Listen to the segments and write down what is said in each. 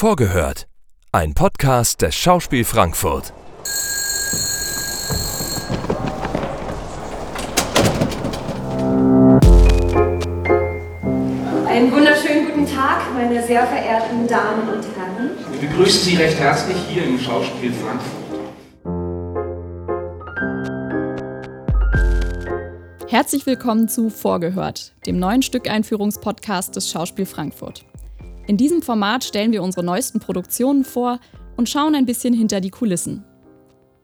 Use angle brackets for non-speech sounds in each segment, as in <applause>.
Vorgehört. Ein Podcast des Schauspiel Frankfurt. Einen wunderschönen guten Tag, meine sehr verehrten Damen und Herren. Wir begrüßen Sie recht herzlich hier im Schauspiel Frankfurt. Herzlich willkommen zu Vorgehört, dem neuen Stückeinführungspodcast des Schauspiel Frankfurt. In diesem Format stellen wir unsere neuesten Produktionen vor und schauen ein bisschen hinter die Kulissen.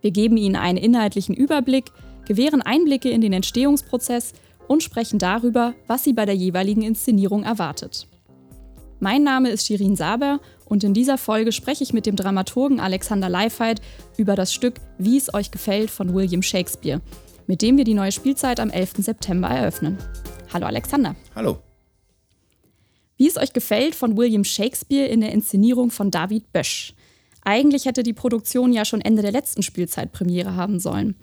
Wir geben Ihnen einen inhaltlichen Überblick, gewähren Einblicke in den Entstehungsprozess und sprechen darüber, was Sie bei der jeweiligen Inszenierung erwartet. Mein Name ist Shirin Saber und in dieser Folge spreche ich mit dem Dramaturgen Alexander Leifheit über das Stück Wie es euch gefällt von William Shakespeare, mit dem wir die neue Spielzeit am 11. September eröffnen. Hallo Alexander. Hallo. Wie es euch gefällt von William Shakespeare in der Inszenierung von David Bösch. Eigentlich hätte die Produktion ja schon Ende der letzten Spielzeit Premiere haben sollen.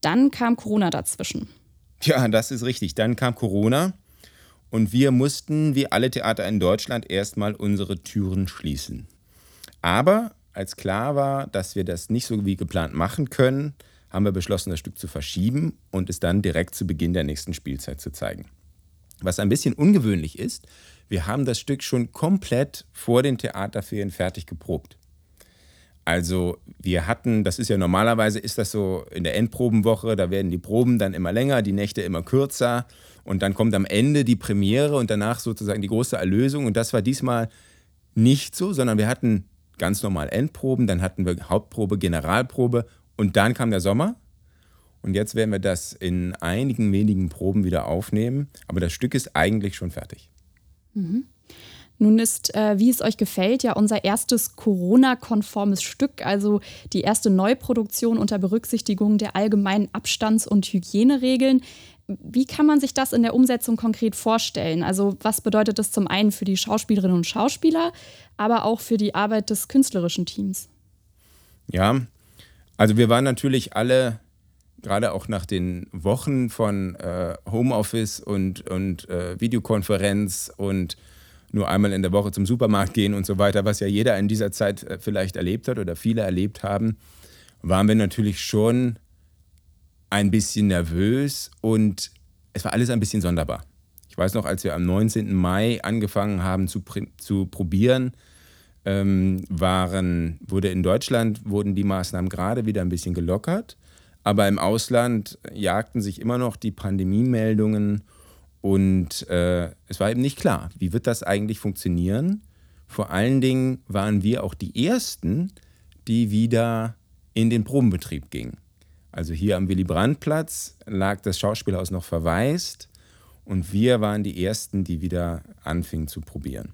Dann kam Corona dazwischen. Ja, das ist richtig. Dann kam Corona und wir mussten, wie alle Theater in Deutschland, erstmal unsere Türen schließen. Aber als klar war, dass wir das nicht so wie geplant machen können, haben wir beschlossen, das Stück zu verschieben und es dann direkt zu Beginn der nächsten Spielzeit zu zeigen. Was ein bisschen ungewöhnlich ist, wir haben das Stück schon komplett vor den Theaterferien fertig geprobt. Also wir hatten, das ist ja normalerweise, ist das so in der Endprobenwoche, da werden die Proben dann immer länger, die Nächte immer kürzer und dann kommt am Ende die Premiere und danach sozusagen die große Erlösung und das war diesmal nicht so, sondern wir hatten ganz normal Endproben, dann hatten wir Hauptprobe, Generalprobe und dann kam der Sommer und jetzt werden wir das in einigen wenigen Proben wieder aufnehmen, aber das Stück ist eigentlich schon fertig. Mhm. Nun ist, äh, wie es euch gefällt, ja unser erstes Corona-konformes Stück, also die erste Neuproduktion unter Berücksichtigung der allgemeinen Abstands- und Hygieneregeln. Wie kann man sich das in der Umsetzung konkret vorstellen? Also was bedeutet das zum einen für die Schauspielerinnen und Schauspieler, aber auch für die Arbeit des künstlerischen Teams? Ja, also wir waren natürlich alle gerade auch nach den Wochen von äh, Homeoffice und, und äh, Videokonferenz und nur einmal in der Woche zum Supermarkt gehen und so weiter, was ja jeder in dieser Zeit äh, vielleicht erlebt hat oder viele erlebt haben, waren wir natürlich schon ein bisschen nervös und es war alles ein bisschen sonderbar. Ich weiß noch, als wir am 19. Mai angefangen haben zu, zu probieren, ähm, waren, wurde in Deutschland wurden die Maßnahmen gerade wieder ein bisschen gelockert. Aber im Ausland jagten sich immer noch die Pandemiemeldungen und äh, es war eben nicht klar, wie wird das eigentlich funktionieren. Vor allen Dingen waren wir auch die Ersten, die wieder in den Probenbetrieb gingen. Also hier am Willy-Brandt-Platz lag das Schauspielhaus noch verwaist und wir waren die Ersten, die wieder anfingen zu probieren.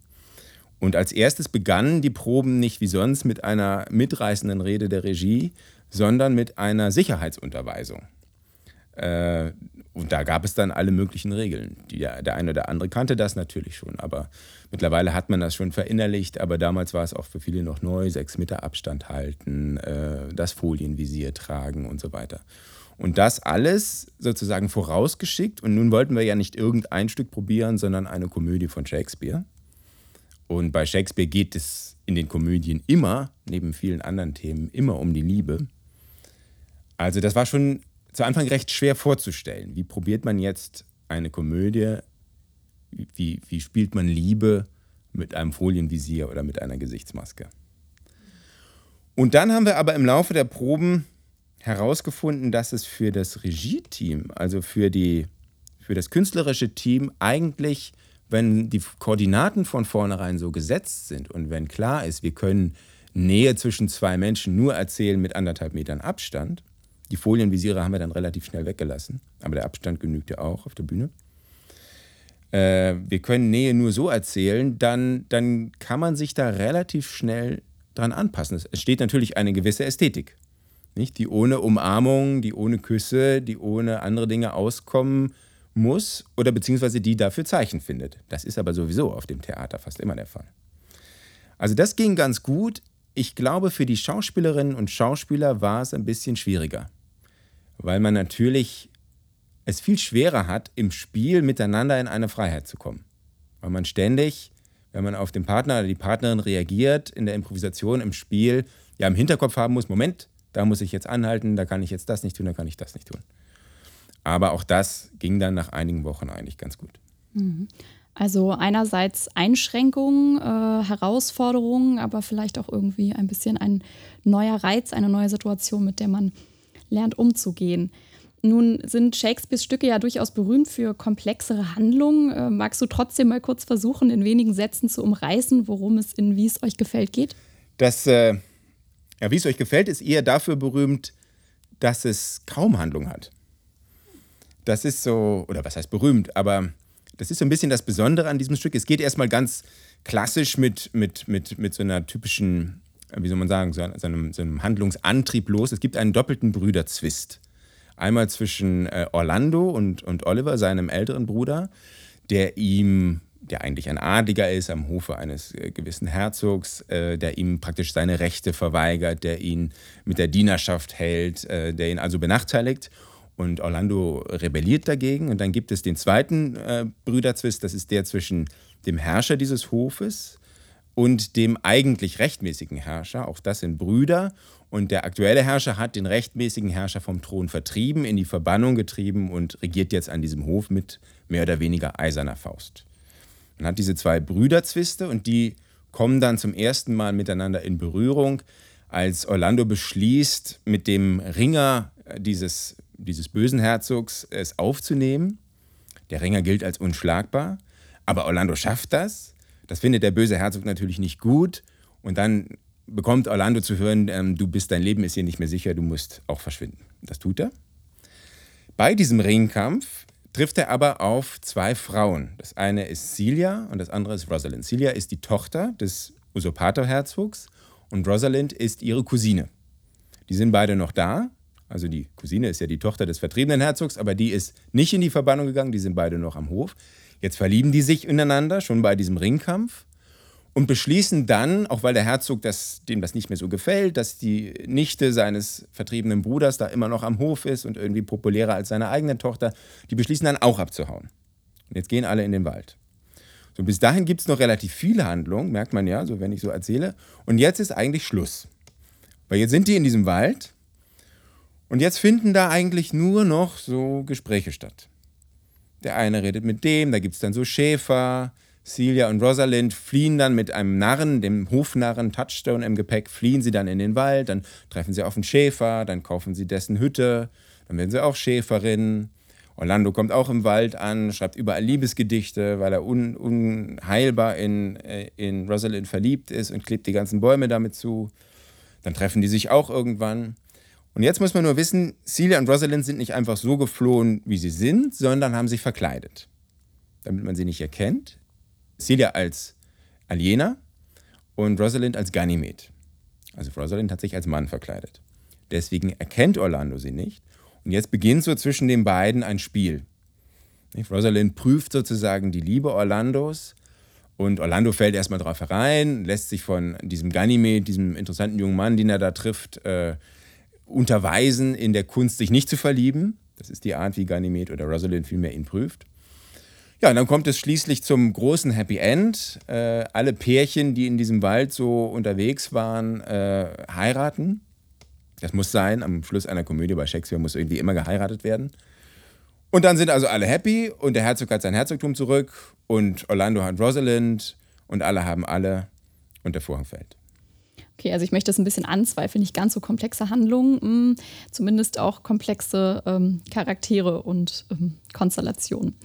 Und als erstes begannen die Proben nicht wie sonst mit einer mitreißenden Rede der Regie, sondern mit einer Sicherheitsunterweisung. Äh, und da gab es dann alle möglichen Regeln. Die, der eine oder andere kannte das natürlich schon, aber mittlerweile hat man das schon verinnerlicht. Aber damals war es auch für viele noch neu: sechs Meter Abstand halten, äh, das Folienvisier tragen und so weiter. Und das alles sozusagen vorausgeschickt. Und nun wollten wir ja nicht irgendein Stück probieren, sondern eine Komödie von Shakespeare. Und bei Shakespeare geht es in den Komödien immer, neben vielen anderen Themen, immer um die Liebe. Also das war schon zu Anfang recht schwer vorzustellen. Wie probiert man jetzt eine Komödie? Wie, wie spielt man Liebe mit einem Folienvisier oder mit einer Gesichtsmaske? Und dann haben wir aber im Laufe der Proben herausgefunden, dass es für das Regie-Team, also für, die, für das künstlerische Team, eigentlich, wenn die Koordinaten von vornherein so gesetzt sind und wenn klar ist, wir können Nähe zwischen zwei Menschen nur erzählen mit anderthalb Metern Abstand, die Folienvisiere haben wir dann relativ schnell weggelassen, aber der Abstand genügt ja auch auf der Bühne. Äh, wir können Nähe nur so erzählen, dann, dann kann man sich da relativ schnell dran anpassen. Es steht natürlich eine gewisse Ästhetik, nicht? die ohne Umarmung, die ohne Küsse, die ohne andere Dinge auskommen muss oder beziehungsweise die dafür Zeichen findet. Das ist aber sowieso auf dem Theater fast immer der Fall. Also das ging ganz gut. Ich glaube, für die Schauspielerinnen und Schauspieler war es ein bisschen schwieriger weil man natürlich es viel schwerer hat, im Spiel miteinander in eine Freiheit zu kommen. Weil man ständig, wenn man auf den Partner oder die Partnerin reagiert in der Improvisation, im Spiel, ja im Hinterkopf haben muss, Moment, da muss ich jetzt anhalten, da kann ich jetzt das nicht tun, da kann ich das nicht tun. Aber auch das ging dann nach einigen Wochen eigentlich ganz gut. Mhm. Also einerseits Einschränkungen, äh, Herausforderungen, aber vielleicht auch irgendwie ein bisschen ein neuer Reiz, eine neue Situation, mit der man lernt umzugehen. Nun sind Shakespeares Stücke ja durchaus berühmt für komplexere Handlungen. Äh, magst du trotzdem mal kurz versuchen, in wenigen Sätzen zu umreißen, worum es in Wie es euch gefällt geht? Das, äh, ja, Wie es euch gefällt, ist eher dafür berühmt, dass es kaum Handlung hat. Das ist so, oder was heißt berühmt, aber das ist so ein bisschen das Besondere an diesem Stück. Es geht erstmal ganz klassisch mit, mit, mit, mit so einer typischen, wie soll man sagen, so einem, so einem Handlungsantrieb los. Es gibt einen doppelten Brüderzwist. Einmal zwischen äh, Orlando und, und Oliver, seinem älteren Bruder, der ihm, der eigentlich ein Adliger ist am Hofe eines äh, gewissen Herzogs, äh, der ihm praktisch seine Rechte verweigert, der ihn mit der Dienerschaft hält, äh, der ihn also benachteiligt. Und Orlando rebelliert dagegen. Und dann gibt es den zweiten äh, Brüderzwist, das ist der zwischen dem Herrscher dieses Hofes und dem eigentlich rechtmäßigen Herrscher. Auch das sind Brüder. Und der aktuelle Herrscher hat den rechtmäßigen Herrscher vom Thron vertrieben, in die Verbannung getrieben und regiert jetzt an diesem Hof mit mehr oder weniger eiserner Faust. Man hat diese zwei Brüderzwiste und die kommen dann zum ersten Mal miteinander in Berührung, als Orlando beschließt, mit dem Ringer dieses dieses bösen Herzogs es aufzunehmen. Der Ringer gilt als unschlagbar, aber Orlando schafft das. Das findet der böse Herzog natürlich nicht gut und dann bekommt Orlando zu hören, ähm, du bist, dein Leben ist hier nicht mehr sicher, du musst auch verschwinden. Das tut er. Bei diesem Ringkampf trifft er aber auf zwei Frauen. Das eine ist Celia und das andere ist Rosalind. Celia ist die Tochter des Usurpatorherzogs und Rosalind ist ihre Cousine. Die sind beide noch da also die Cousine ist ja die Tochter des vertriebenen Herzogs, aber die ist nicht in die Verbannung gegangen, die sind beide noch am Hof. Jetzt verlieben die sich ineinander, schon bei diesem Ringkampf, und beschließen dann, auch weil der Herzog das, dem das nicht mehr so gefällt, dass die Nichte seines vertriebenen Bruders da immer noch am Hof ist und irgendwie populärer als seine eigene Tochter, die beschließen dann auch abzuhauen. Und jetzt gehen alle in den Wald. So, bis dahin gibt es noch relativ viele Handlungen, merkt man ja, so wenn ich so erzähle. Und jetzt ist eigentlich Schluss. Weil jetzt sind die in diesem Wald und jetzt finden da eigentlich nur noch so Gespräche statt. Der eine redet mit dem, da gibt es dann so Schäfer. Celia und Rosalind fliehen dann mit einem Narren, dem Hofnarren Touchstone im Gepäck, fliehen sie dann in den Wald, dann treffen sie auf einen Schäfer, dann kaufen sie dessen Hütte, dann werden sie auch Schäferin. Orlando kommt auch im Wald an, schreibt überall Liebesgedichte, weil er un, unheilbar in, äh, in Rosalind verliebt ist und klebt die ganzen Bäume damit zu. Dann treffen die sich auch irgendwann. Und jetzt muss man nur wissen, Celia und Rosalind sind nicht einfach so geflohen, wie sie sind, sondern haben sich verkleidet, damit man sie nicht erkennt. Celia als Aliena und Rosalind als Ganymed. Also Rosalind hat sich als Mann verkleidet. Deswegen erkennt Orlando sie nicht. Und jetzt beginnt so zwischen den beiden ein Spiel. Rosalind prüft sozusagen die Liebe Orlandos und Orlando fällt erstmal drauf herein, lässt sich von diesem Ganymed, diesem interessanten jungen Mann, den er da trifft, äh, unterweisen in der Kunst, sich nicht zu verlieben. Das ist die Art, wie Ganymed oder Rosalind vielmehr ihn prüft. Ja, und dann kommt es schließlich zum großen Happy End. Äh, alle Pärchen, die in diesem Wald so unterwegs waren, äh, heiraten. Das muss sein. Am Schluss einer Komödie bei Shakespeare muss irgendwie immer geheiratet werden. Und dann sind also alle happy und der Herzog hat sein Herzogtum zurück und Orlando hat Rosalind und alle haben alle und der Vorhang fällt. Okay, also ich möchte das ein bisschen anzweifeln. Nicht ganz so komplexe Handlungen, mh, hm, zumindest auch komplexe ähm, Charaktere und ähm, Konstellationen.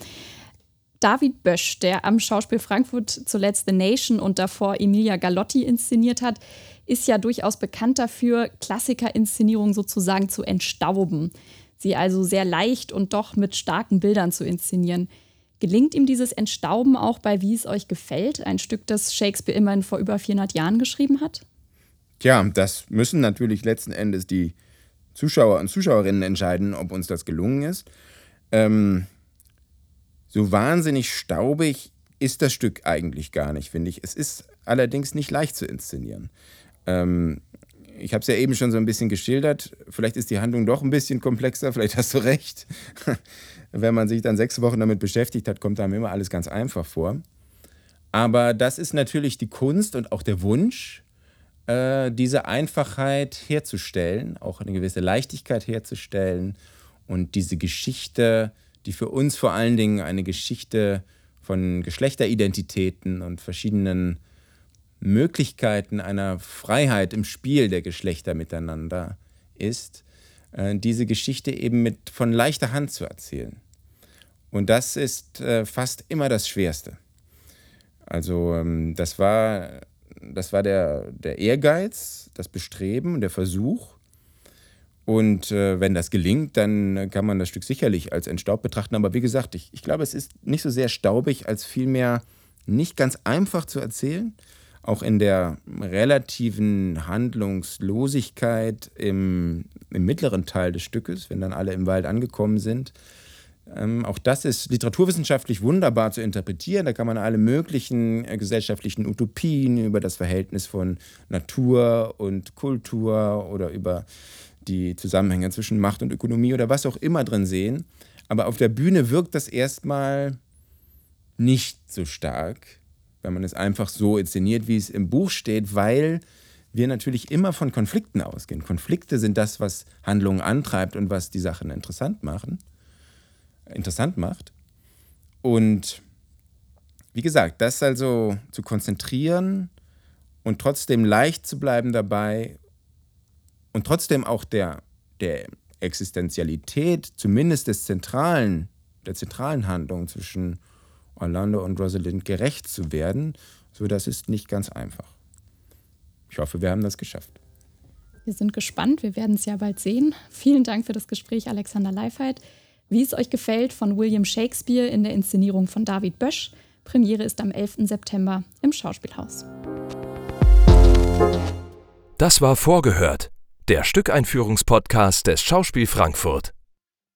David Bösch, der am Schauspiel Frankfurt zuletzt The Nation und davor Emilia Galotti inszeniert hat, ist ja durchaus bekannt dafür, Klassikerinszenierungen sozusagen zu entstauben. Sie also sehr leicht und doch mit starken Bildern zu inszenieren. Gelingt ihm dieses Entstauben auch bei Wie es euch gefällt, ein Stück, das Shakespeare immerhin vor über 400 Jahren geschrieben hat? Tja, das müssen natürlich letzten Endes die Zuschauer und Zuschauerinnen entscheiden, ob uns das gelungen ist. Ähm, so wahnsinnig staubig ist das Stück eigentlich gar nicht, finde ich. Es ist allerdings nicht leicht zu inszenieren. Ähm, ich habe es ja eben schon so ein bisschen geschildert. Vielleicht ist die Handlung doch ein bisschen komplexer, <laughs> vielleicht hast du recht. <laughs> Wenn man sich dann sechs Wochen damit beschäftigt hat, kommt einem immer alles ganz einfach vor. Aber das ist natürlich die Kunst und auch der Wunsch, äh, diese Einfachheit herzustellen, auch eine gewisse Leichtigkeit herzustellen und diese Geschichte, die für uns vor allen Dingen eine Geschichte von Geschlechteridentitäten und verschiedenen Möglichkeiten einer Freiheit im Spiel der Geschlechter miteinander ist, äh, diese Geschichte eben mit von leichter Hand zu erzählen. Und das ist äh, fast immer das Schwerste. Also ähm, das war, das war der, der Ehrgeiz, das Bestreben, der Versuch. Und äh, wenn das gelingt, dann kann man das Stück sicherlich als entstaubt betrachten. Aber wie gesagt, ich, ich glaube, es ist nicht so sehr staubig, als vielmehr nicht ganz einfach zu erzählen. Auch in der relativen Handlungslosigkeit im, im mittleren Teil des Stückes, wenn dann alle im Wald angekommen sind. Ähm, auch das ist literaturwissenschaftlich wunderbar zu interpretieren. Da kann man alle möglichen äh, gesellschaftlichen Utopien über das Verhältnis von Natur und Kultur oder über die Zusammenhänge zwischen Macht und Ökonomie oder was auch immer drin sehen. Aber auf der Bühne wirkt das erstmal nicht so stark, wenn man es einfach so inszeniert, wie es im Buch steht, weil wir natürlich immer von Konflikten ausgehen. Konflikte sind das, was Handlungen antreibt und was die Sachen interessant machen interessant macht. Und wie gesagt, das also zu konzentrieren und trotzdem leicht zu bleiben dabei und trotzdem auch der, der Existenzialität, zumindest des zentralen, der zentralen Handlung zwischen Orlando und Rosalind gerecht zu werden, so das ist nicht ganz einfach. Ich hoffe, wir haben das geschafft. Wir sind gespannt, wir werden es ja bald sehen. Vielen Dank für das Gespräch, Alexander Leifheit. Wie es euch gefällt von William Shakespeare in der Inszenierung von David Bösch. Premiere ist am 11. September im Schauspielhaus. Das war Vorgehört, der Stückeinführungspodcast des Schauspiel Frankfurt.